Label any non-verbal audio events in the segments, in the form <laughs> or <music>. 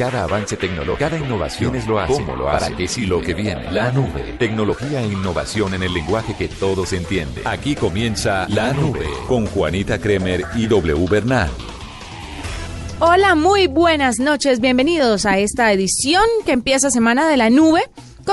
Cada avance tecnológico, cada innovación es lo hace, cómo lo hace, para qué sí lo que viene. La nube, tecnología e innovación en el lenguaje que todos entienden. Aquí comienza La Nube con Juanita Kremer y W Bernal. Hola, muy buenas noches. Bienvenidos a esta edición que empieza Semana de la Nube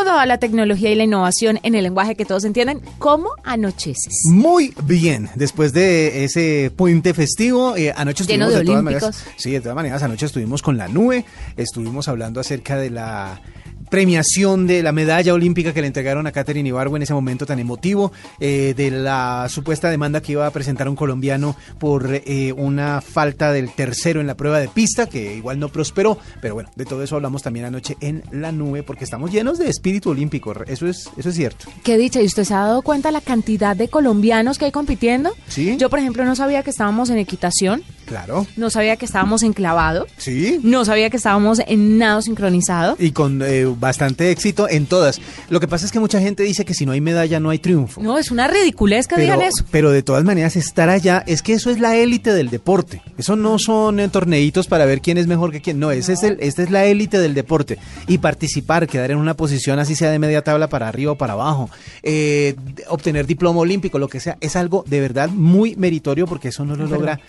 toda la tecnología y la innovación en el lenguaje que todos entienden. ¿Cómo anocheces? Muy bien. Después de ese puente festivo, eh, anoche Lleno estuvimos de todas maneras. Sí, de todas maneras, anoche estuvimos con la nube, estuvimos hablando acerca de la premiación de la medalla olímpica que le entregaron a Catherine Ibargüe en ese momento tan emotivo, eh, de la supuesta demanda que iba a presentar un colombiano por eh, una falta del tercero en la prueba de pista, que igual no prosperó, pero bueno, de todo eso hablamos también anoche en la nube, porque estamos llenos de espíritu olímpico, eso es, eso es cierto. Qué dicha, ¿y usted se ha dado cuenta la cantidad de colombianos que hay compitiendo? Sí. Yo, por ejemplo, no sabía que estábamos en equitación, Claro. no sabía que estábamos en clavado, Sí. no sabía que estábamos en nado sincronizado. y con eh, bastante éxito en todas. Lo que pasa es que mucha gente dice que si no hay medalla no hay triunfo. No, es una ridiculez que pero, digan eso. pero de todas maneras estar allá es que eso es la élite del deporte. Eso no son eh, torneitos para ver quién es mejor que quién. No, ese es el, esta es la élite del deporte. Y participar, quedar en una posición así sea de media tabla para arriba o para abajo, eh, obtener diploma olímpico, lo que sea, es algo de verdad muy meritorio porque eso no lo logra.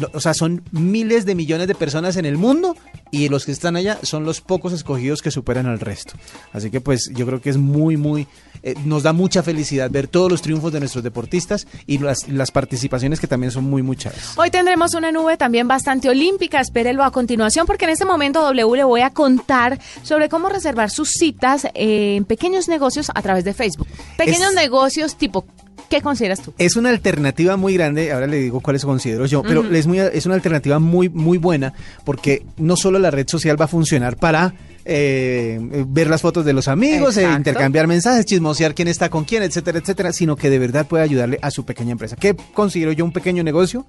lo- o sea, son miles de millones de personas en el mundo y los que están allá son los pocos escogidos que superan al resto. Así que pues yo creo que es muy, muy, eh, nos da mucha felicidad ver todos los triunfos de nuestros deportistas y las, las participaciones que también son muy, chéveres. Hoy tendremos una nube también bastante olímpica, espérelo a continuación porque en este momento W le voy a contar sobre cómo reservar sus citas en pequeños negocios a través de Facebook. Pequeños Es- negocios tipo, ¿qué consideras tú? Es una alternativa muy grande, ahora le digo cuáles considero yo, pero es, muy, es una alternativa muy, muy buena porque no solo la red social va a funcionar para eh, ver las fotos de los amigos, eh, intercambiar mensajes, chismosear quién está con quién, etcétera, etcétera, sino que de verdad puede ayudarle a su pequeña empresa. ¿Qué considero yo un pequeño negocio?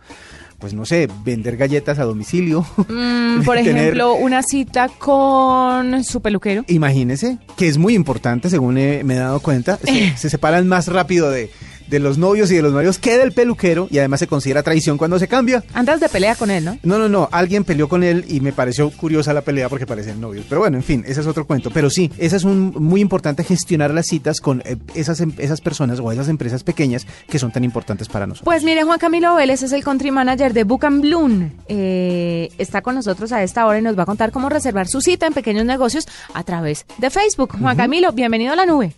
Pues no sé, vender galletas a domicilio. Mm, <laughs> por Tener- ejemplo, una cita con su peluquero. Imagínese que es muy importante, según he- me he dado cuenta, se, <laughs> se separan más rápido de, de los novios y de los novios que del peluquero y además se considera traición cuando se cambia. Andas de pelea con él, ¿no? No, no, no, alguien peleó con él y me pareció curiosa la pelea porque parecían novios. Pero bueno, en fin, ese es otro cuento. Pero sí, esa es un, muy importante gestionar las citas con eh, esas, em- esas personas o esas empresas pequeñas que son tan importantes para nosotros. Pues mire, Juan Camilo Vélez es el country manager de Book and Bloom. Eh, está con nosotros a esta hora y nos va a contar cómo reservar su cita en pequeños negocios a través de Facebook. Juan Camilo, bienvenido a la nube.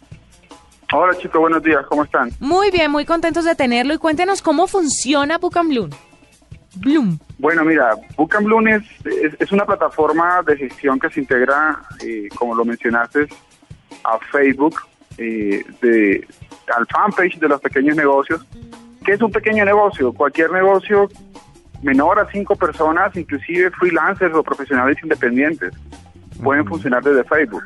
Hola chicos, buenos días, ¿cómo están? Muy bien, muy contentos de tenerlo y cuéntenos cómo funciona Book and Bloom. Bloom. Bueno, mira, Book and Bloom es, es, es una plataforma de gestión que se integra, eh, como lo mencionaste, a Facebook, eh, de, al fanpage de los pequeños negocios. ¿Qué es un pequeño negocio? Cualquier negocio menor a cinco personas, inclusive freelancers o profesionales independientes, pueden funcionar desde Facebook.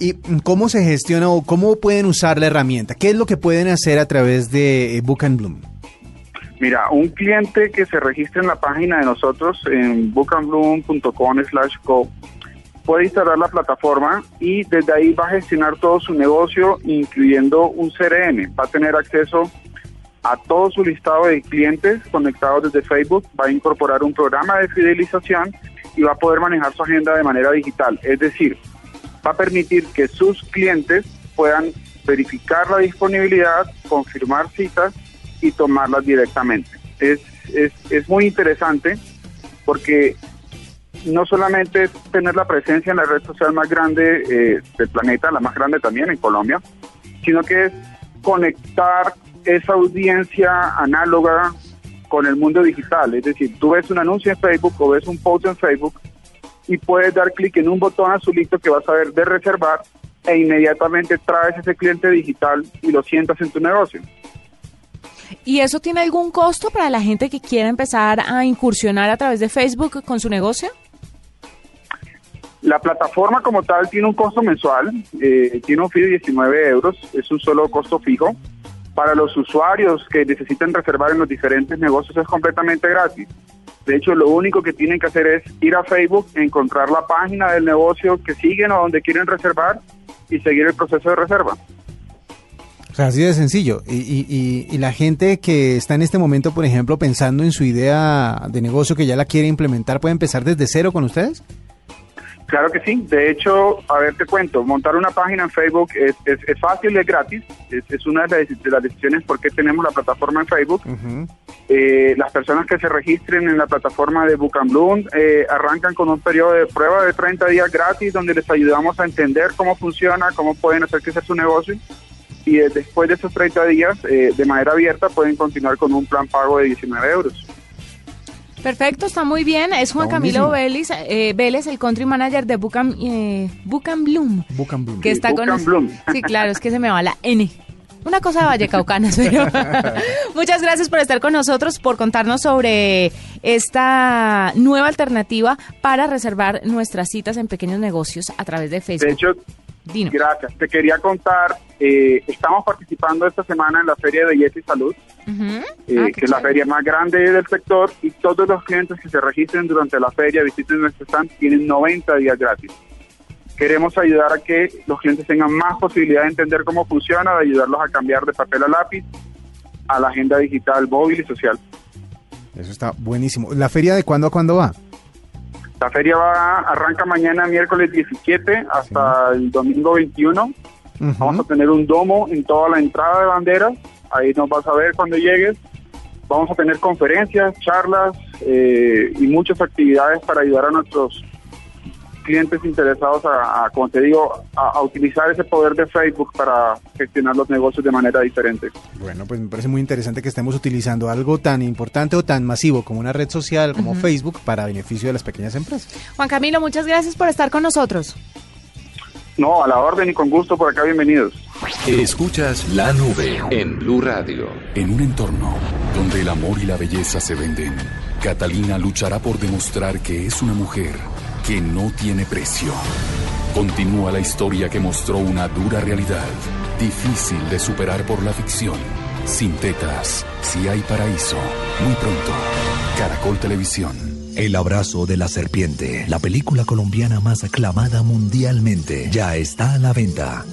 ¿Y cómo se gestiona o cómo pueden usar la herramienta? ¿Qué es lo que pueden hacer a través de eh, Book and Bloom? Mira, un cliente que se registre en la página de nosotros en bookandbloom.com slash go puede instalar la plataforma y desde ahí va a gestionar todo su negocio, incluyendo un CRM. Va a tener acceso a todo su listado de clientes conectados desde Facebook, va a incorporar un programa de fidelización y va a poder manejar su agenda de manera digital. Es decir, va a permitir que sus clientes puedan verificar la disponibilidad, confirmar citas y tomarlas directamente. Es, es, es muy interesante porque no solamente tener la presencia en la red social más grande eh, del planeta, la más grande también en Colombia, sino que es conectar esa audiencia análoga con el mundo digital. Es decir, tú ves un anuncio en Facebook o ves un post en Facebook y puedes dar clic en un botón azulito que vas a ver de reservar e inmediatamente traes ese cliente digital y lo sientas en tu negocio. ¿Y eso tiene algún costo para la gente que quiera empezar a incursionar a través de Facebook con su negocio? La plataforma como tal tiene un costo mensual, eh, tiene un fee de 19 euros, es un solo costo fijo. Para los usuarios que necesiten reservar en los diferentes negocios es completamente gratis. De hecho, lo único que tienen que hacer es ir a Facebook, encontrar la página del negocio que siguen o donde quieren reservar y seguir el proceso de reserva. O sea, así de sencillo. Y, y, y, la gente que está en este momento, por ejemplo, pensando en su idea de negocio que ya la quiere implementar, ¿puede empezar desde cero con ustedes? Claro que sí. De hecho, a ver, te cuento, montar una página en Facebook es, es, fácil, es gratis. Es, una de las, de las, decisiones por qué tenemos la plataforma en Facebook. eh, las personas que se registren en la plataforma de Book and Bloom eh, arrancan con un periodo de prueba de 30 días gratis donde les ayudamos a entender cómo funciona, cómo pueden hacer crecer su negocio. Y después de esos 30 días, eh, de manera abierta, pueden continuar con un plan pago de 19 euros. Perfecto, está muy bien. Es Juan Camilo Vélez, eh, Vélez, el country manager de Bucam, eh, Bloom. Bloom. Que está con Bloom. Sí, claro, es que se me va la N. Una cosa de Vallecaucanas, <laughs> pero muchas gracias por estar con nosotros, por contarnos sobre esta nueva alternativa para reservar nuestras citas en pequeños negocios a través de Facebook. De hecho, Gracias. Te quería contar, eh, estamos participando esta semana en la Feria de Belleza y Salud, eh, ah, que es la feria más grande del sector, y todos los clientes que se registren durante la feria, visiten nuestro stand, tienen 90 días gratis. Queremos ayudar a que los clientes tengan más posibilidad de entender cómo funciona, de ayudarlos a cambiar de papel a lápiz a la agenda digital, móvil y social. Eso está buenísimo. ¿La feria de cuándo a cuándo va? La feria va, arranca mañana miércoles 17 hasta el domingo 21. Vamos a tener un domo en toda la entrada de banderas. Ahí nos vas a ver cuando llegues. Vamos a tener conferencias, charlas eh, y muchas actividades para ayudar a nuestros clientes interesados a, como te digo, a, utilizar ese poder de Facebook para gestionar los negocios de manera diferente. Bueno, pues me parece muy interesante que estemos utilizando algo tan importante o tan masivo como una red social como Facebook para beneficio de las pequeñas empresas. Juan Camilo, muchas gracias por estar con nosotros. No, a la orden y con gusto por acá, bienvenidos. Escuchas la nube en Blue Radio. En un entorno donde el amor y la belleza se venden, Catalina luchará por demostrar que es una mujer que no tiene precio. Continúa la historia que mostró una dura realidad, difícil de superar por la ficción. Sin tetas, si hay paraíso. Muy pronto, Caracol Televisión. El abrazo de la serpiente, la película colombiana más aclamada mundialmente, ya está a la venta.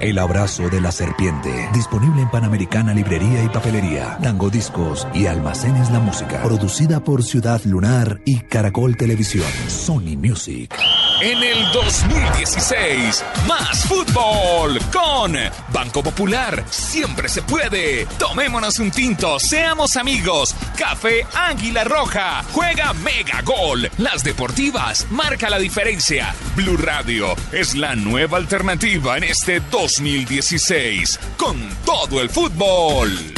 El abrazo de la serpiente. Disponible en Panamericana Librería y Papelería, Tango Discos y Almacenes La Música. Producida por Ciudad Lunar y Caracol Televisión. Sony Music. En el 2016, más fútbol con Banco Popular. Siempre se puede. Tomémonos un tinto, seamos amigos. Café Águila Roja. Juega Mega Gol. Las deportivas marca la diferencia. Blue Radio es la nueva alternativa en este 2016 con todo el fútbol.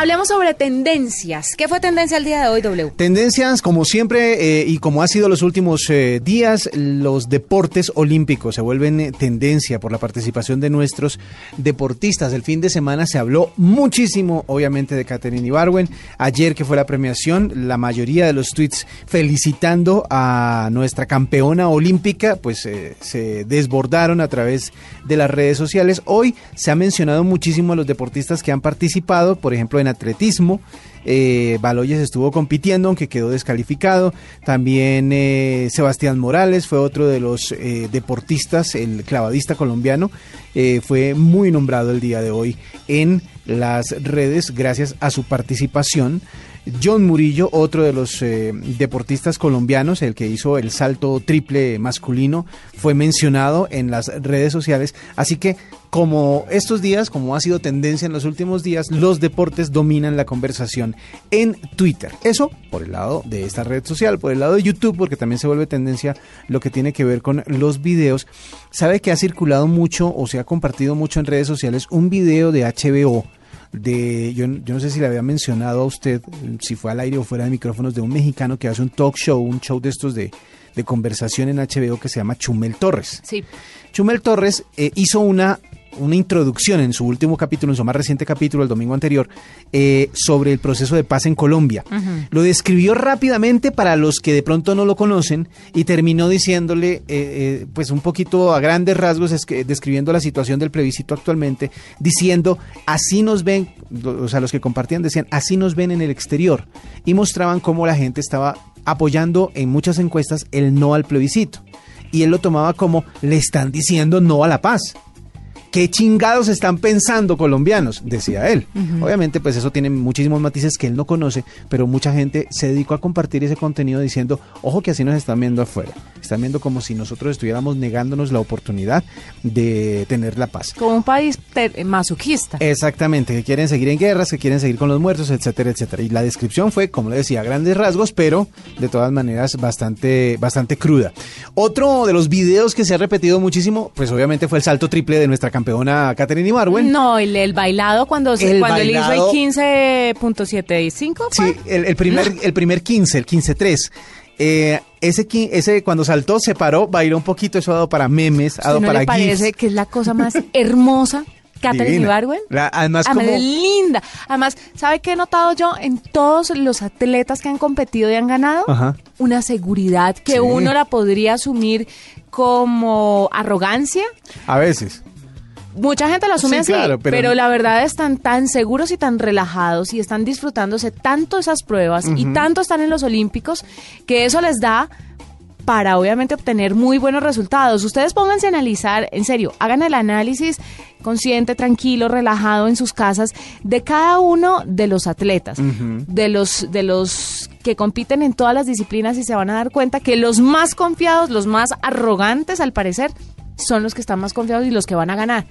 Hablemos sobre tendencias. ¿Qué fue tendencia el día de hoy, W? Tendencias, como siempre, eh, y como ha sido los últimos eh, días, los deportes olímpicos se vuelven eh, tendencia por la participación de nuestros deportistas. El fin de semana se habló muchísimo, obviamente, de Catherine Ibarwen. Ayer que fue la premiación, la mayoría de los tweets felicitando a nuestra campeona olímpica, pues se desbordaron a través de las redes sociales. Hoy se ha mencionado muchísimo a los deportistas que han participado, por ejemplo, en atletismo. Eh, Baloyes estuvo compitiendo, aunque quedó descalificado. También eh, Sebastián Morales fue otro de los eh, deportistas, el clavadista colombiano. Fue muy nombrado el día de hoy en las redes gracias a su participación. John Murillo, otro de los deportistas colombianos, el que hizo el salto triple masculino, fue mencionado en las redes sociales. Así que como estos días, como ha sido tendencia en los últimos días, los deportes dominan la conversación en Twitter. Eso por el lado de esta red social, por el lado de YouTube, porque también se vuelve tendencia lo que tiene que ver con los videos. Sabe que ha circulado mucho o se ha compartido mucho en redes sociales un video de HBO de, yo, yo no sé si le había mencionado a usted, si fue al aire o fuera de micrófonos, de un mexicano que hace un talk show, un show de estos de, de conversación en HBO que se llama Chumel Torres. Sí. Chumel Torres eh, hizo una, una introducción en su último capítulo, en su más reciente capítulo, el domingo anterior, eh, sobre el proceso de paz en Colombia. Lo describió rápidamente para los que de pronto no lo conocen y terminó diciéndole, eh, eh, pues un poquito a grandes rasgos, es que- describiendo la situación del plebiscito actualmente, diciendo, así nos ven, o sea, los que compartían decían, así nos ven en el exterior. Y mostraban cómo la gente estaba apoyando en muchas encuestas el no al plebiscito y él lo tomaba como le están diciendo no a la paz. ¿Qué chingados están pensando colombianos? Decía él. Obviamente, pues eso tiene muchísimos matices que él no conoce, pero mucha gente se dedicó a compartir ese contenido diciendo, ojo que así nos están viendo afuera. Están viendo como si nosotros estuviéramos negándonos la oportunidad de tener la paz. Como un país te- masoquista. Exactamente, que quieren seguir en guerras, que quieren seguir con los muertos, etcétera, etcétera. Y la descripción fue, como le decía, a grandes rasgos, pero de todas maneras bastante, bastante cruda. Otro de los videos que se ha repetido muchísimo, pues obviamente fue el salto triple de nuestra campeona Catherine Ibarwen. No, el, el bailado cuando, se- El cuando él hizo bailado- el 15.75. Sí, el, el primer, <laughs> el primer 15, el 15-3. Eh, ese, ese cuando saltó, se paró, bailó un poquito, eso ha dado para memes, ha dado ¿No para le parece gifs. que es la cosa más <laughs> hermosa? Catherine. La- además, Además, como- es linda. Además, ¿sabe qué he notado yo en todos los atletas que han competido y han ganado? Ajá. Una seguridad que Sí. uno la podría asumir como arrogancia. A veces. Mucha gente lo asume Sí, así, claro, pero... pero- la verdad están tan seguros y tan relajados y están disfrutándose tanto esas pruebas y tanto están en los Olímpicos que eso les da para obviamente obtener muy buenos resultados. Ustedes pónganse a analizar, en serio, hagan el análisis consciente, tranquilo, relajado en sus casas de cada uno de los atletas, de los de los que compiten en todas las disciplinas y se van a dar cuenta que los más confiados, los más arrogantes al parecer son los que están más confiados y los que van a ganar.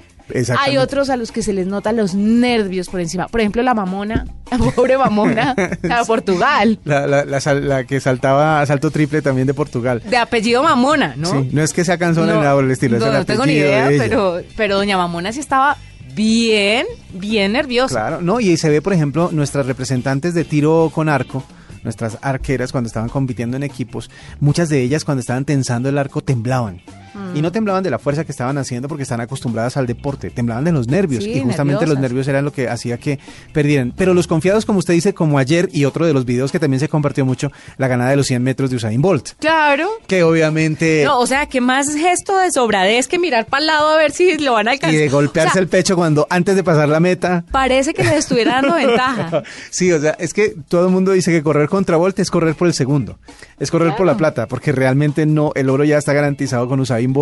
Hay otros a los que se les notan los nervios por encima. Por ejemplo, la mamona, la pobre mamona, <laughs> la de Portugal, La, la, la sal- la que saltaba a salto triple también de Portugal. de apellido mamona, ¿no? Sí, no es que sea cansona No, ni nada por el estilo, es no, el no tengo ni idea, pero, pero doña Mamona sí estaba bien, bien nerviosa. Claro, no, y se ve, por ejemplo, nuestras representantes de tiro con arco, nuestras arqueras cuando estaban compitiendo en equipos, muchas de ellas cuando estaban tensando el arco temblaban. Mm. Y no temblaban de la fuerza que estaban haciendo porque están acostumbradas al deporte, temblaban de los nervios Sí, y justamente los nervios eran lo que hacía que perdieran. Pero los confiados, como usted dice, como ayer y otro de los videos que también se compartió mucho, la ganada de los 100 metros de Usain Bolt, Claro. que obviamente... No, o sea, que más gesto de sobradez que mirar para el lado a ver si lo van a y alcanzar. de golpearse O sea, el pecho cuando antes de pasar la meta Parece que les estuviera dando <laughs> ventaja. Sí, o sea, es que todo el mundo dice que correr contra Bolt es correr por el segundo, es correr por la plata, porque realmente no, el oro ya está garantizado con Usain Bolt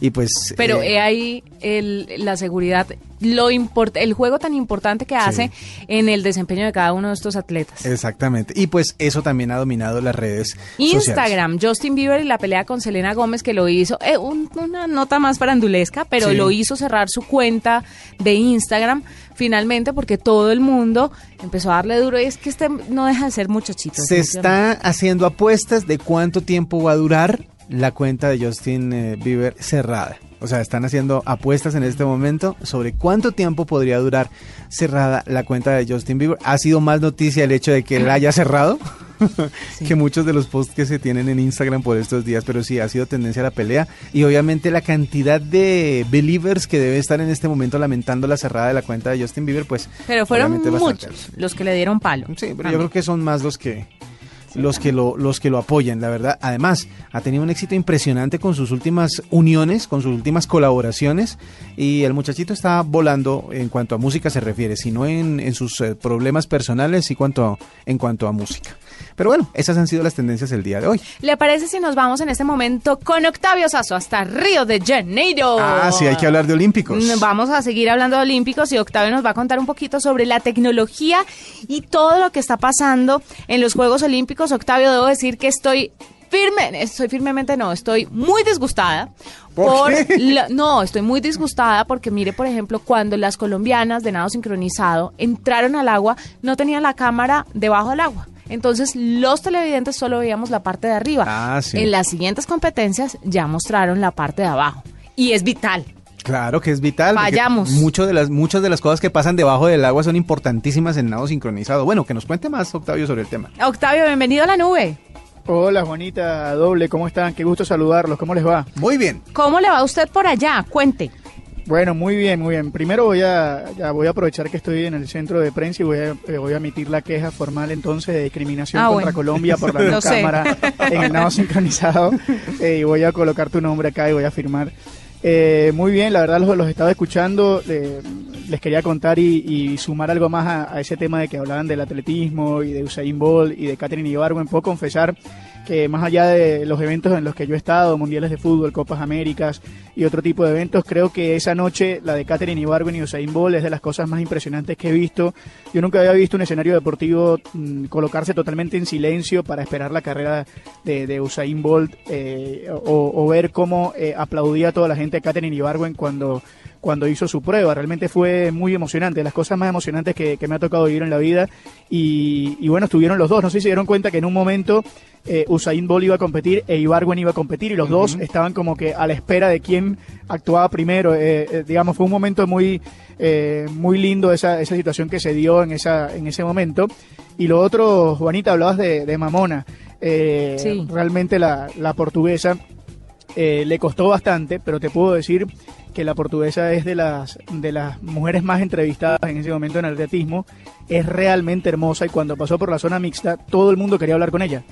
y pues... Pero eh, he ahí el- la seguridad, lo import, el juego tan importante que hace en el desempeño de cada uno de estos atletas. Exactamente, y pues eso también ha dominado las redes sociales. Instagram, Justin Bieber y la pelea con Selena Gómez que lo hizo, eh, un- una nota más farandulesca, pero Sí. lo hizo cerrar su cuenta de Instagram finalmente porque todo el mundo empezó a darle duro y es que este no deja de ser muchachito. Se está haciendo apuestas de cuánto tiempo va a durar la cuenta de Justin eh, Bieber cerrada. O sea, están haciendo apuestas en este momento sobre cuánto tiempo podría durar cerrada la cuenta de Justin Bieber. Ha sido más noticia el hecho de que él haya cerrado que muchos de los posts que se tienen en Instagram por estos días, pero sí ha sido tendencia a la pelea y obviamente la cantidad de believers que debe estar en este momento lamentando la cerrada de la cuenta de Justin Bieber, pues Pero fueron bastante muchos los que le dieron palo. Sí, pero yo creo que son más los que los que lo los que lo apoyan, la verdad. Además, ha tenido un éxito impresionante con sus últimas uniones, con sus últimas colaboraciones y el muchachito está volando en cuanto a música se refiere, sino en, en sus eh, problemas personales y cuanto en cuanto a música. Pero bueno, esas han sido las tendencias del día de hoy. ¿Le parece si nos vamos en este momento con Octavio Sazo hasta Río de Janeiro? Ah, sí, hay que hablar de olímpicos. Mm, Vamos a seguir hablando de Olímpicos y Octavio nos va a contar un poquito sobre la tecnología y todo lo que está pasando en los Juegos Olímpicos. Octavio, debo decir que estoy firme, estoy firmemente no, estoy muy disgustada. ¿Por qué? <laughs> la- no, estoy muy disgustada porque mire, por ejemplo, cuando las colombianas de nado sincronizado entraron al agua, no tenían la cámara debajo del agua. Entonces, los televidentes solo veíamos la parte de arriba. Ah, sí. En las siguientes competencias ya mostraron la parte de abajo. Y es vital. Claro que es vital. Mucho de las, muchas de las cosas que pasan debajo del agua son importantísimas en nado sincronizado. Bueno, que nos cuente más, Octavio, sobre el tema. Octavio, bienvenido a la nube. Hola Juanita, doble, ¿cómo están? Qué gusto saludarlos, ¿cómo les va? Muy bien. ¿Cómo le va a usted por allá? Cuente. Bueno, muy bien, muy bien. Primero voy a, ya voy a aprovechar que estoy en el centro de prensa y voy a, eh, voy a emitir la queja formal entonces de discriminación Ah, contra bueno. Colombia por la <laughs> cámara en el nado sincronizado <laughs> Eh, y voy a colocar tu nombre acá y voy a firmar. Eh, muy bien, la verdad los, los estaba escuchando. eh, les quería contar y, y sumar algo más a, a ese tema de que hablaban del atletismo y de Usain Bolt y de Catherine Ibargüen. Puedo confesar que más allá de los eventos en los que yo he estado, mundiales de fútbol, Copas Américas y otro tipo de eventos, creo que esa noche, la de Catherine Ibargüen y Usain Bolt, es de las cosas más impresionantes que he visto. Yo nunca había visto un escenario deportivo mm, colocarse totalmente en silencio para esperar la carrera de, de Usain Bolt eh, o, o ver cómo eh, aplaudía a toda la gente a Catherine Ibargüen cuando cuando hizo su prueba. Realmente fue muy emocionante, las cosas más emocionantes que, que me ha tocado vivir en la vida. Y, y bueno, estuvieron los dos. No sé si se dieron cuenta que en un momento eh, Usain Bolt iba a competir e Ibargüen iba a competir y los dos estaban como que a la espera de quién actuaba primero. Eh, eh, digamos, fue un momento muy, eh, muy lindo esa, esa situación que se dio en, esa, en ese momento. Y lo otro, Juanita, hablabas de, de Mamona. Eh, Sí. Realmente la, la portuguesa eh, le costó bastante, pero te puedo decir que la portuguesa es de las, de las mujeres más entrevistadas en ese momento en el atletismo. Es realmente hermosa y cuando pasó por la zona mixta, todo el mundo quería hablar con ella.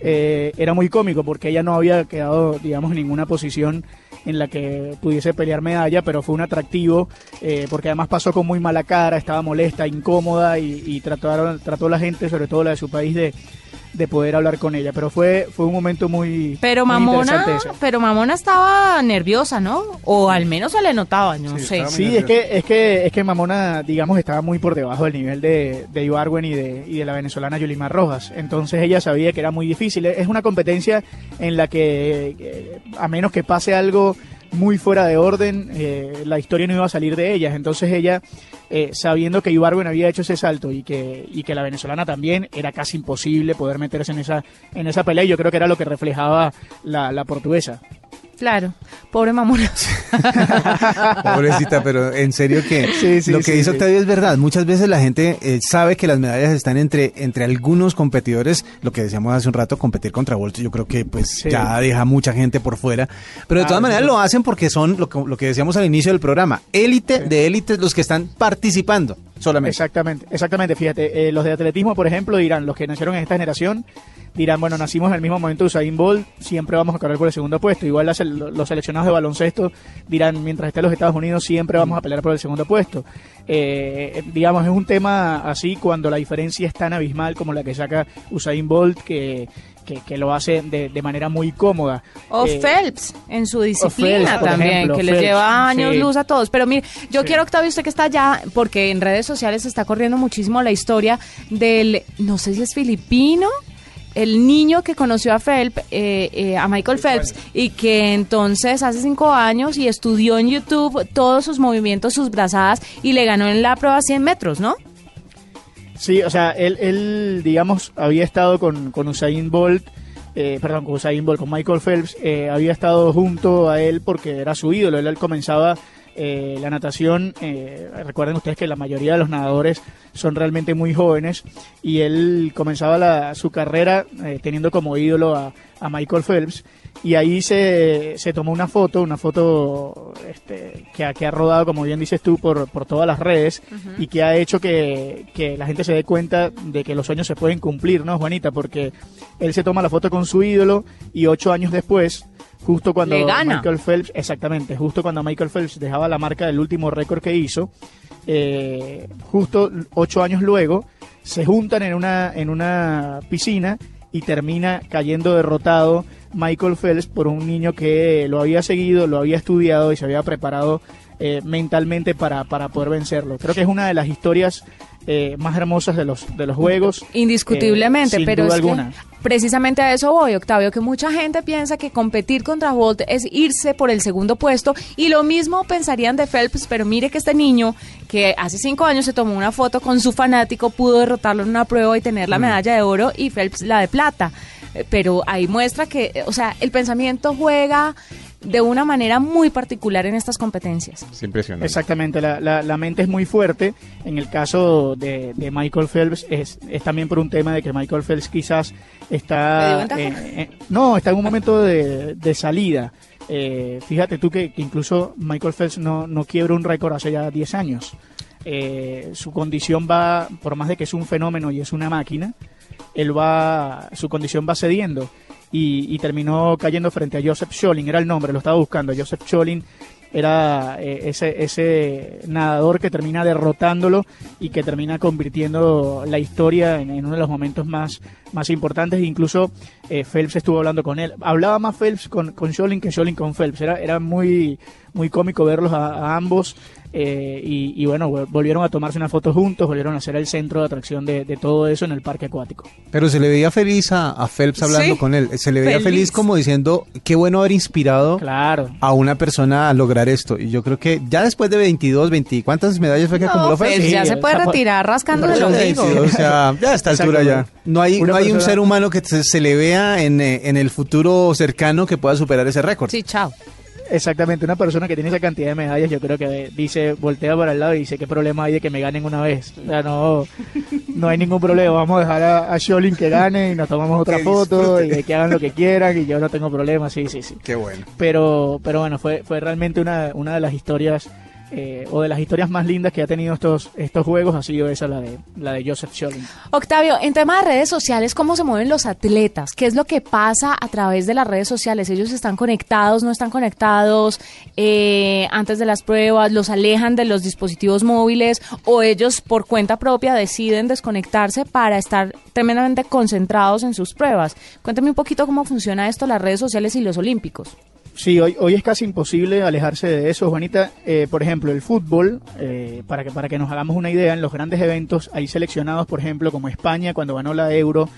Eh, era muy cómico porque ella no había quedado, digamos, en ninguna posición en la que pudiese pelear medalla, pero fue un atractivo eh, porque además pasó con muy mala cara, estaba molesta, incómoda y, trataron, trató la gente, sobre todo la de su país, de, de poder hablar con ella. Pero fue, fue un momento muy, Pero muy Mamona, pero Mamona estaba nerviosa, ¿no? O al menos se le notaba, no sé. Sí, es que, es que, es que Mamona, digamos, estaba muy por debajo del nivel de, de Ibargüen y de, y de la venezolana Yulimar Rojas. Entonces ella sabía que era muy difícil. Es una competencia en la que, eh, a menos que pase algo muy fuera de orden, eh, la historia no iba a salir de ellas. Entonces ella, eh, sabiendo que Ibargüen había hecho ese salto y que, y que la venezolana también, era casi imposible poder meterse en esa, en esa pelea. Y yo creo que era lo que reflejaba la, la portuguesa. Claro, pobre Mamona. <laughs> Pobrecita, pero en serio que Sí, sí, lo que sí, dice sí. Octavio es verdad. Muchas veces la gente eh, sabe que las medallas están entre, entre algunos competidores. Lo que decíamos hace un rato, competir contra Bolt, yo creo que pues Sí. ya deja mucha gente por fuera. Pero de Ah, todas maneras sí. lo hacen porque son lo que, lo que decíamos al inicio del programa, élite de élites los que están participando solamente. Exactamente, exactamente. Fíjate, eh, los de atletismo, por ejemplo, dirán, los que nacieron en esta generación, dirán, bueno, nacimos en el mismo momento de Usain Bolt, siempre vamos a correr por el segundo puesto. Igual los seleccionados de baloncesto dirán, mientras esté en los Estados Unidos, siempre vamos a pelear por el segundo puesto. Eh, eh, digamos, es un tema así cuando la diferencia es tan abismal como la que saca Usain Bolt, que, que, que lo hace de, de manera muy cómoda. O Eh, Phelps en su disciplina Phelps, también, ejemplo, que les Phelps, lleva años sí. luz a todos. Pero mire, yo Sí. quiero, Octavio, usted que está allá, porque en redes sociales está corriendo muchísimo la historia del, no sé si es filipino, el niño que conoció a Phelps, eh, eh, a Michael Phelps, y que entonces hace cinco años y estudió en YouTube todos sus movimientos, sus brazadas, y le ganó en la prueba 100 metros, ¿no? Sí, o sea, él, él digamos, había estado con, con Usain Bolt, eh, perdón, con Usain Bolt, con Michael Phelps, eh, había estado junto a él porque era su ídolo, él, él comenzaba eh, la natación, eh, recuerden ustedes que la mayoría de los nadadores son realmente muy jóvenes y él comenzaba la- su carrera eh, teniendo como ídolo a, a Michael Phelps y ahí se, se tomó una foto, una foto este, que, ha- que ha rodado, como bien dices tú, por, por todas las redes y que ha hecho que, que la gente se dé cuenta de que los sueños se pueden cumplir, ¿no, Juanita? Porque él se toma la foto con su ídolo y ocho años después, justo cuando Le gana. Michael Phelps, exactamente, justo cuando Michael Phelps dejaba la marca del último récord que hizo, eh, justo ocho años luego, se juntan en una, en una piscina y termina cayendo derrotado Michael Phelps por un niño que lo había seguido, lo había estudiado y se había preparado eh, mentalmente para, para poder vencerlo. Creo que es una de las historias eh, más hermosas de los, de los Juegos. Indiscutiblemente, eh, sin pero duda es que alguna. precisamente a eso voy, Octavio, que mucha gente piensa que competir contra Bolt es irse por el segundo puesto y lo mismo pensarían de Phelps, pero mire que este niño que hace cinco años se tomó una foto con su fanático pudo derrotarlo en una prueba y tener la Mm. medalla de oro y Phelps la de plata. Eh, Pero ahí muestra que, o sea, el pensamiento juega de una manera muy particular en estas competencias. Es impresionante. Exactamente, la, la, la mente es muy fuerte. En el caso de, de Michael Phelps es, es también por un tema de que Michael Phelps quizás ¿Le dio está... eh, eh, no, está en un momento de, de salida. Eh, fíjate tú que, que incluso Michael Phelps no, no quiebra un récord hace ya 10 años. Eh, su condición va, por más de que es un fenómeno y es una máquina, él va, su condición va cediendo y, y terminó cayendo frente a Joseph Scholin, era el nombre, lo estaba buscando, Joseph Scholin era eh, ese, ese nadador que termina derrotándolo y que termina convirtiendo la historia en, uno de los momentos más, más importantes. Incluso eh, Phelps estuvo hablando con él. Hablaba más Phelps con, con Scholin que Scholin con Phelps. Era, era muy, muy cómico verlos a ambos. Eh, y, y bueno, vol- volvieron a tomarse una foto juntos, volvieron a ser el centro de atracción de, de todo eso en el parque acuático. Pero se le veía feliz a, a Phelps hablando Sí. con él. Se le veía feliz. Feliz. como diciendo, qué bueno haber inspirado Claro. a una persona a lograr esto. Y yo creo que ya después de 22, 20, ¿cuántas medallas fue que acumuló No, Phelps? Ya Sí, se puede retirar rascándose por los. 22, o sea, ya a esta altura ya. No hay, no hay un ser humano que se, se le vea en, eh, en el futuro cercano que pueda superar ese récord. Sí, chao. Exactamente, una persona que tiene esa cantidad de medallas, yo creo que dice, voltea para el lado y dice, ¿qué problema hay de que me ganen una vez? O sea, no, no hay ningún problema, vamos a dejar a, a Scholin que gane y nos tomamos otra foto y que hagan lo que quieran y yo no tengo problema, sí, sí, sí. Qué bueno. Pero, pero bueno, fue, fue realmente una, una de las historias, eh, o de las historias más lindas que ha tenido estos, estos juegos, ha sido esa, la de, la de Joseph Scholin. Octavio, en tema de redes sociales, ¿cómo se mueven los atletas? ¿Qué es lo que pasa a través de las redes sociales? ¿Ellos están conectados, no están conectados eh, antes de las pruebas? ¿Los alejan de los dispositivos móviles? ¿O ellos por cuenta propia deciden desconectarse para estar tremendamente concentrados en sus pruebas? Cuéntame un poquito cómo funciona esto, las redes sociales y los olímpicos. Sí, hoy, hoy es casi imposible alejarse de eso, Juanita. Eh, por ejemplo, el fútbol, eh, para, que, para que nos hagamos una idea, en los grandes eventos hay seleccionados, por ejemplo, como España cuando ganó la Euro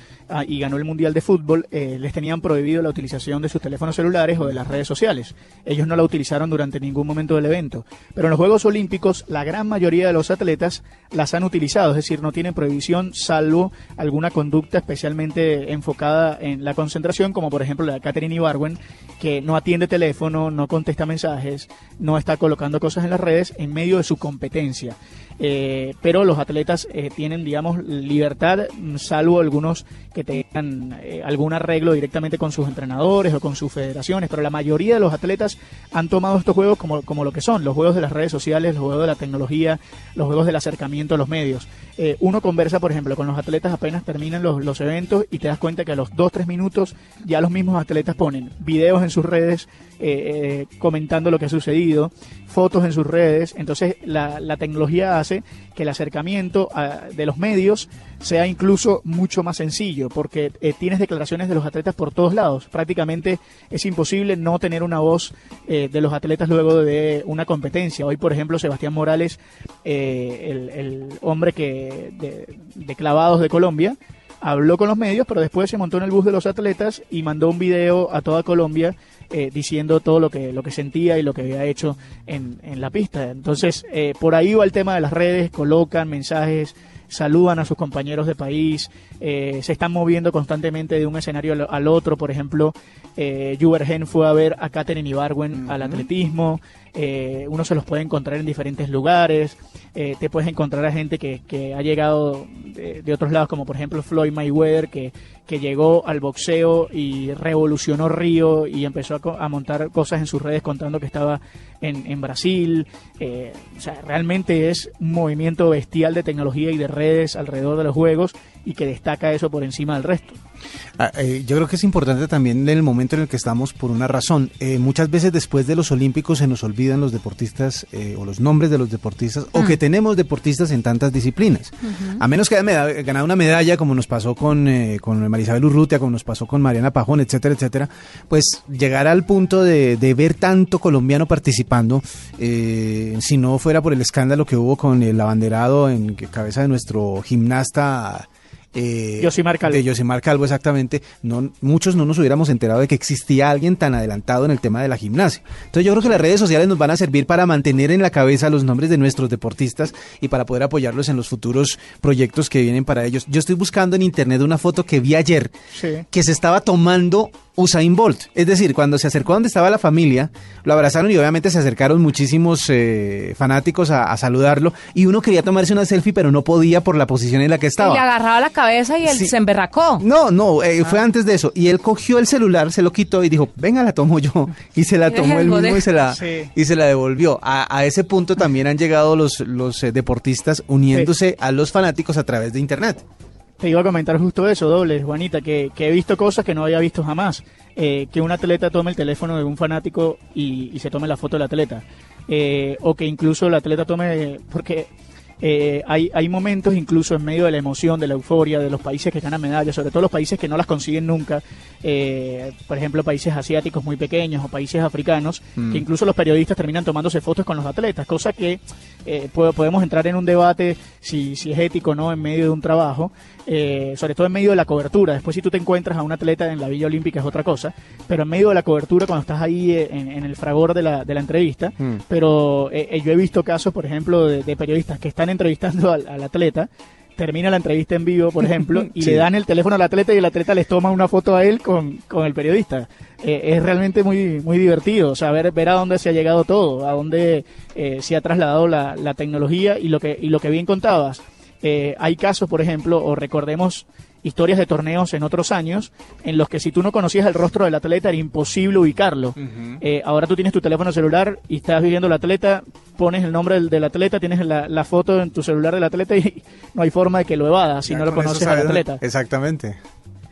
y ganó el Mundial de Fútbol, eh, les tenían prohibido la utilización de sus teléfonos celulares o de las redes sociales. Ellos no la utilizaron durante ningún momento del evento. Pero en los Juegos Olímpicos, la gran mayoría de los atletas las han utilizado, es decir, no tienen prohibición salvo alguna conducta especialmente enfocada en la concentración, como por ejemplo la de Catherine Ibarwen, que no atiende teléfono, no contesta mensajes, no está colocando cosas en las redes en medio de su competencia. Eh, pero los atletas eh, tienen, digamos, libertad, mm, salvo algunos que tengan eh, algún arreglo directamente con sus entrenadores o con sus federaciones, pero la mayoría de los atletas han tomado estos juegos como, como lo que son, los juegos de las redes sociales, los juegos de la tecnología, los juegos del acercamiento a los medios. Eh, uno conversa, por ejemplo, con los atletas apenas terminan los, los eventos y te das cuenta que a los 2-3 minutos ya los mismos atletas ponen videos en sus redes eh, eh, comentando lo que ha sucedido, fotos en sus redes. Entonces la, la tecnología hace que el acercamiento a- de los medios sea incluso mucho más sencillo, porque eh, tienes declaraciones de los atletas por todos lados. Prácticamente es imposible no tener una voz eh, de los atletas luego de una competencia. Hoy, por ejemplo, Sebastián Morales, eh, el, el hombre que de clavados de Colombia, habló con los medios, pero después se montó en el bus de los atletas y mandó un video a toda Colombia eh, diciendo todo lo que, lo que sentía y lo que había hecho en, en la pista. Entonces, eh, por ahí va el tema de las redes, colocan mensajes, saludan a sus compañeros de país, eh, se están moviendo constantemente de un escenario al, al otro. Por ejemplo, eh, Juvergen fue a ver a Katherine Ibarwen al atletismo. Eh, uno se los puede encontrar en diferentes lugares. eh, te puedes encontrar a gente que, que ha llegado de, de otros lados, como por ejemplo Floyd Mayweather, que, que llegó al boxeo y revolucionó Río y empezó a, a montar cosas en sus redes contando que estaba en, en Brasil. Eh, o sea, realmente es un movimiento bestial de tecnología y de redes alrededor de los juegos y que destaca eso por encima del resto. Ah, eh, yo creo que es importante también en el momento en el que estamos por una razón. Eh, muchas veces después de los Olímpicos se nos olvidan los deportistas eh, o los nombres de los deportistas o que tenemos deportistas en tantas disciplinas. A menos que haya ganado una medalla como nos pasó con, eh, con Marisabel Urrutia, como nos pasó con Mariana Pajón, etcétera, etcétera, pues llegar al punto de, de ver tanto colombiano participando, eh, si no fuera por el escándalo que hubo con el abanderado en cabeza de nuestro gimnasta eh, Yosimar Calvo. de Yosimar Calvo, exactamente, no, muchos no nos hubiéramos enterado de que existía alguien tan adelantado en el tema de la gimnasia. Entonces yo creo que las redes sociales nos van a servir para mantener en la cabeza los nombres de nuestros deportistas y para poder apoyarlos en los futuros proyectos que vienen para ellos. Yo estoy buscando en internet una foto que vi ayer Sí. que se estaba tomando Usain Bolt. Es decir, cuando se acercó donde estaba la familia, lo abrazaron y obviamente se acercaron muchísimos eh, fanáticos a, a saludarlo. Y uno quería tomarse una selfie, pero no podía por la posición en la que Y estaba. le agarraba la cabeza y él Sí. se emberracó. No, no, eh, Ah. fue antes de eso. Y él cogió el celular, se lo quitó y dijo, venga, la tomo yo. <laughs> Y se la tomó él mismo y se la, Sí. y se la devolvió. A, a ese punto también han llegado los, los eh, deportistas uniéndose a los fanáticos a través de Internet. Te iba a comentar justo eso, doble, Juanita, que, que he visto cosas que no había visto jamás. Eh, que un atleta tome el teléfono de un fanático y, y se tome la foto del atleta. Eh, o que incluso el atleta tome, porque eh, hay, hay momentos incluso en medio de la emoción, de la euforia, de los países que ganan medallas, sobre todo los países que no las consiguen nunca, eh, por ejemplo países asiáticos muy pequeños o países africanos, Mm. que incluso los periodistas terminan tomándose fotos con los atletas, cosa que eh, po- podemos entrar en un debate si, si es ético o no en medio de un trabajo, eh, sobre todo en medio de la cobertura. Después si tú te encuentras a un atleta en la Villa Olímpica es otra cosa, pero en medio de la cobertura cuando estás ahí eh, en, en el fragor de la, de la entrevista, Mm. pero eh, eh, yo he visto casos, por ejemplo, de, de periodistas que están entrevistando al, al atleta, termina la entrevista en vivo, por ejemplo, <laughs> y Sí. le dan el teléfono al atleta y el atleta les toma una foto a él con, con el periodista. Eh, es realmente muy muy divertido, o sea, ver, ver a dónde se ha llegado todo, a dónde eh, se ha trasladado la, la tecnología y lo que y lo que bien contabas. Eh, hay casos, por ejemplo, o recordemos historias de torneos en otros años en los que si tú no conocías el rostro del atleta era imposible ubicarlo. Eh, ahora tú tienes tu teléfono celular y estás viviendo el atleta, pones el nombre del, del atleta, tienes la, la foto en tu celular del atleta y <laughs> no hay forma de que lo evadas si Ya no lo conoces al atleta. Exactamente.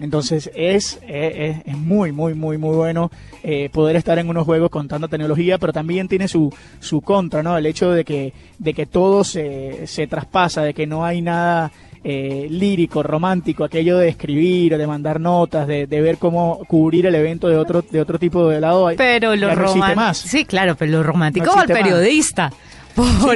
Entonces es, es, es muy, muy, muy, muy bueno eh, poder estar en unos juegos con tanta tecnología, pero también tiene su, su contra, ¿no? El hecho de que, de que todo se, se traspasa, de que no hay nada eh, lírico, romántico, aquello de escribir, de mandar notas, de, de ver cómo cubrir el evento de otro, de otro tipo de lado. Pero lo romántico. Sí, claro, pero lo romántico No al más.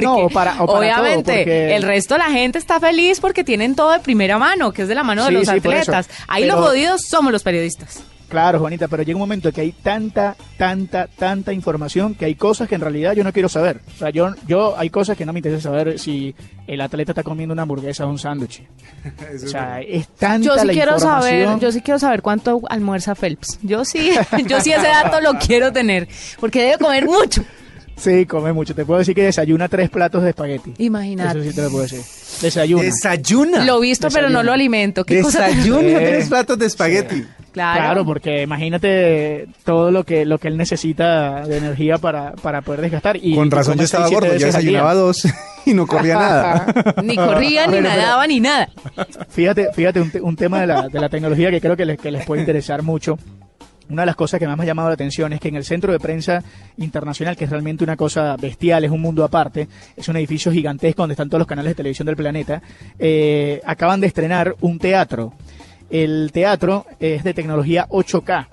No, o para- o para obviamente todo, porque- el resto de la gente está feliz porque tienen todo de primera mano, que es de la mano de Sí, los sí, atletas. Ahí Pero- los jodidos somos los periodistas. Claro, Juanita, pero llega un momento que hay tanta, tanta, tanta información que hay cosas que en realidad yo no quiero saber. O sea, yo, yo hay cosas que no me interesa saber si el atleta está comiendo una hamburguesa o un sándwich. <laughs> O sea, es tanta Yo sí la quiero saber, yo sí quiero saber cuánto almuerza Phelps. Yo sí, <laughs> yo sí ese dato lo quiero tener, porque debe comer mucho. Sí, come mucho. Te puedo decir que desayuna tres platos de espagueti. Imagínate. Eso sí te lo puedo decir. Desayuna. Desayuna. Lo visto, pero no lo alimento. ¿Qué cosa tan- Desayuna Eh, tres platos de espagueti. Claro. Claro, porque imagínate todo lo que lo que él necesita de energía para, para poder desgastar. Y Con razón yo estaba gordo, yo desayunaba dos <laughs> y no corría nada. Ni corría, ni nadaba, ni nada. Fíjate, fíjate un, te- un tema de la, de la tecnología que creo que les, que les puede interesar mucho. Una de las cosas que más me ha llamado la atención es que en el Centro de Prensa Internacional, que es realmente una cosa bestial, es un mundo aparte, es un edificio gigantesco donde están todos los canales de televisión del planeta, eh, acaban de estrenar un teatro. El teatro es de tecnología 8K.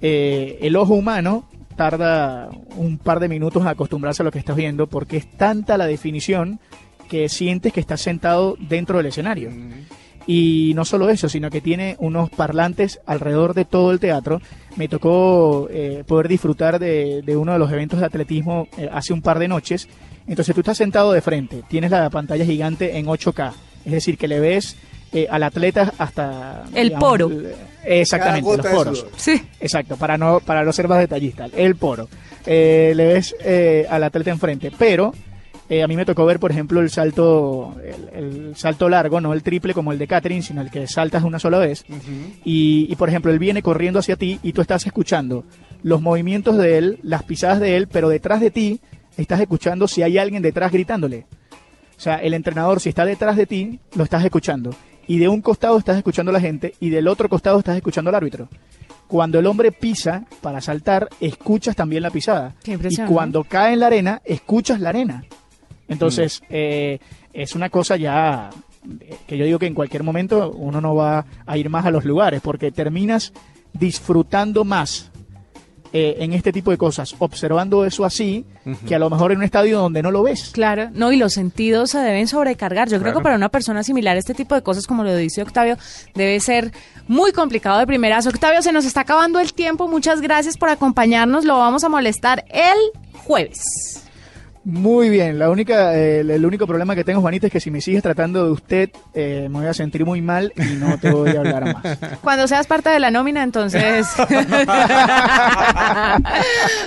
Eh, el ojo humano tarda un par de minutos en acostumbrarse a lo que estás viendo porque es tanta la definición que sientes que estás sentado dentro del escenario. Y no solo eso, sino que tiene unos parlantes alrededor de todo el teatro. Me tocó eh, poder disfrutar de, de uno de los eventos de atletismo eh, hace un par de noches. Entonces tú estás sentado de frente, tienes la pantalla gigante en 8K, es decir, que le ves eh, al atleta hasta... El poro. el- exactamente, los poros. Sí. Exacto, para no, para no ser más detallista, el poro. Eh, le ves eh, al atleta enfrente, pero eh, a mí me tocó ver, por ejemplo, el salto, el, el salto largo, no el triple como el de Catherine, sino el que saltas una sola vez. y, y, por ejemplo, él viene corriendo hacia ti y tú estás escuchando los movimientos de él, las pisadas de él, pero detrás de ti estás escuchando si hay alguien detrás gritándole. O sea, el entrenador, si está detrás de ti, lo estás escuchando. Y de un costado estás escuchando a la gente y del otro costado estás escuchando al árbitro. Cuando el hombre pisa para saltar, escuchas también la pisada. Qué Y cuando cae en la arena, escuchas la arena. Entonces, eh, es una cosa ya que yo digo que en cualquier momento uno no va a ir más a los lugares porque terminas disfrutando más eh, en este tipo de cosas, observando eso así, que a lo mejor en un estadio donde no lo ves. Claro, no, y los sentidos se deben sobrecargar. Yo creo que para una persona similar este tipo de cosas, como lo dice Octavio, debe ser muy complicado de primeras. Octavio, se nos está acabando el tiempo. Muchas gracias por acompañarnos. Lo vamos a molestar el jueves. Muy bien, la única, eh, el, el único problema que tengo, Juanita, es que si me sigues tratando de usted, eh, me voy a sentir muy mal y no te voy a hablar más. <laughs> Cuando seas parte de la nómina, entonces. <laughs>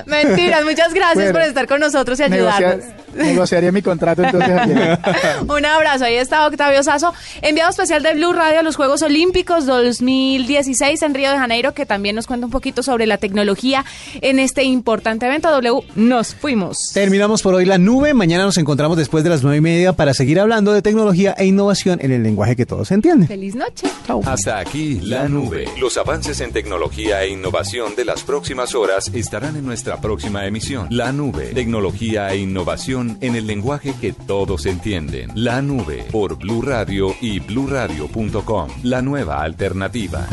Mentiras, muchas gracias Bueno, por estar con nosotros y ayudarnos. Negociar- negociaría mi contrato entonces. <laughs> Un abrazo, ahí está Octavio Sazo, enviado especial de Blue Radio a los Juegos Olímpicos 2016 en Río de Janeiro, que también nos cuenta un poquito sobre la tecnología en este importante evento. W, nos fuimos. Terminamos por hoy la nube. Mañana nos encontramos después de las nueve y media para seguir hablando de tecnología e innovación en el lenguaje que todos entienden. Feliz noche. Hasta aquí la nube. Los avances en tecnología e innovación de las próximas horas estarán en nuestra próxima emisión. La nube. Tecnología e innovación en el lenguaje que todos entienden. La nube por Blue Radio y bluradio.com. La nueva alternativa.